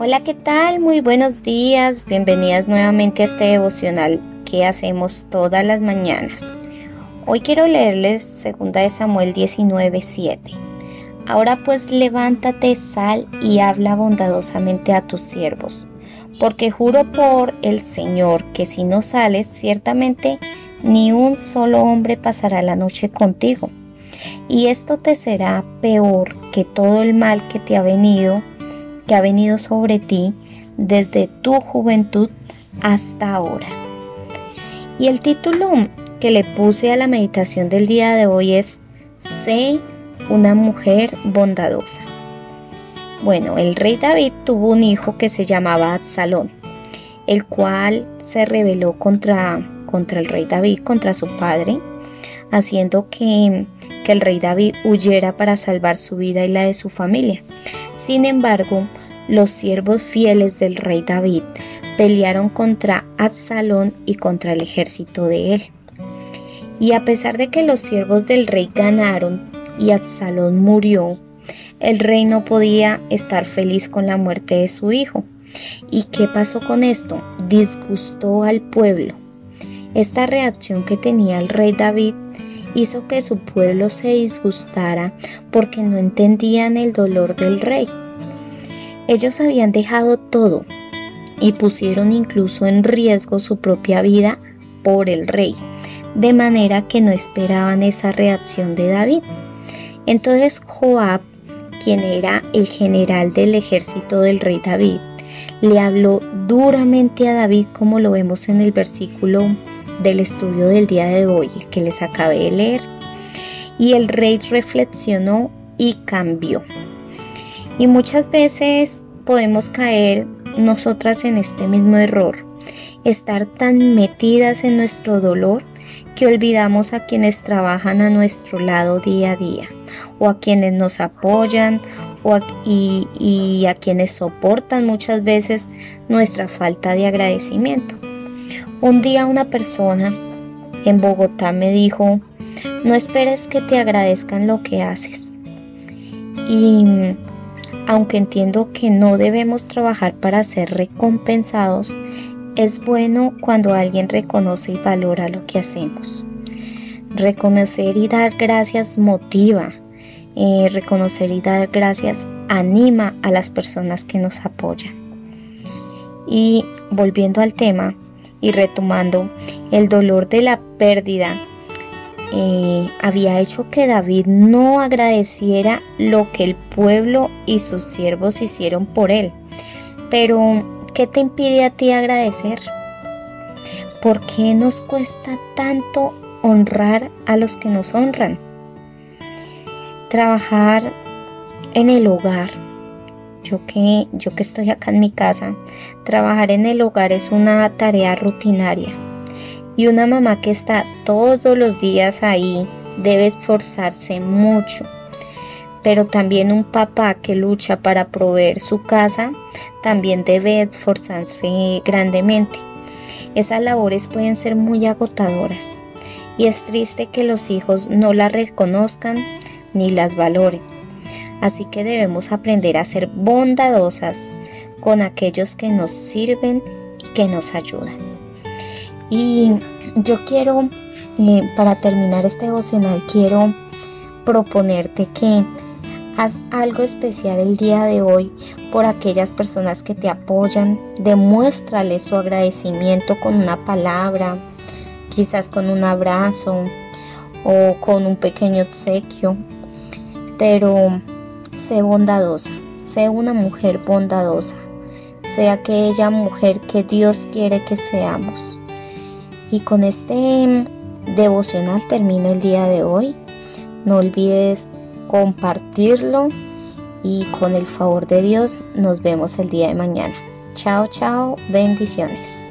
Hola, ¿qué tal? Muy buenos días. Bienvenidas nuevamente a este devocional que hacemos todas las mañanas. Hoy quiero leerles 2 de Samuel 19:7. Ahora pues levántate, sal y habla bondadosamente a tus siervos, porque juro por el Señor que si no sales, ciertamente ni un solo hombre pasará la noche contigo. Y esto te será peor que todo el mal que te ha venido, que ha venido sobre ti desde tu juventud hasta ahora. Y el título que le puse a la meditación del día de hoy es Sé una mujer bondadosa. Bueno, el rey David tuvo un hijo que se llamaba Absalón, el cual se rebeló contra, contra el rey David, contra su padre, haciendo que, que el rey David huyera para salvar su vida y la de su familia. Sin embargo, los siervos fieles del rey David pelearon contra Absalón y contra el ejército de él. Y a pesar de que los siervos del rey ganaron y Absalón murió, el rey no podía estar feliz con la muerte de su hijo. ¿Y qué pasó con esto? Disgustó al pueblo. Esta reacción que tenía el rey David hizo que su pueblo se disgustara porque no entendían el dolor del rey. Ellos habían dejado todo y pusieron incluso en riesgo su propia vida por el rey, de manera que no esperaban esa reacción de David. Entonces Joab, quien era el general del ejército del rey David, le habló duramente a David como lo vemos en el versículo del estudio del día de hoy, que les acabé de leer. Y el rey reflexionó y cambió. Y muchas veces podemos caer nosotras en este mismo error, estar tan metidas en nuestro dolor que olvidamos a quienes trabajan a nuestro lado día a día, o a quienes nos apoyan, o y a quienes soportan muchas veces nuestra falta de agradecimiento. Un día una persona en Bogotá me dijo, no esperes que te agradezcan lo que haces. Y aunque entiendo que no debemos trabajar para ser recompensados, es bueno cuando alguien reconoce y valora lo que hacemos. Reconocer y dar gracias motiva. Eh, reconocer y dar gracias anima a las personas que nos apoyan. Y volviendo al tema y retomando, el dolor de la pérdida eh, había hecho que David no agradeciera lo que el pueblo y sus siervos hicieron por él. Pero ¿Qué te impide a ti agradecer? ¿Por qué nos cuesta tanto honrar a los que nos honran? Trabajar en el hogar. Yo que, yo que estoy acá en mi casa, trabajar en el hogar es una tarea rutinaria. Y una mamá que está todos los días ahí debe esforzarse mucho pero también un papá que lucha para proveer su casa también debe esforzarse grandemente. Esas labores pueden ser muy agotadoras y es triste que los hijos no las reconozcan ni las valoren. Así que debemos aprender a ser bondadosas con aquellos que nos sirven y que nos ayudan. Y yo quiero, eh, para terminar este devocional, quiero proponerte que Haz algo especial el día de hoy por aquellas personas que te apoyan. Demuéstrale su agradecimiento con una palabra, quizás con un abrazo o con un pequeño obsequio. Pero sé bondadosa, sé una mujer bondadosa, sé aquella mujer que Dios quiere que seamos. Y con este devocional termino el día de hoy. No olvides compartirlo y con el favor de Dios nos vemos el día de mañana. Chao, chao, bendiciones.